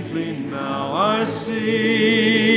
faintly now I see.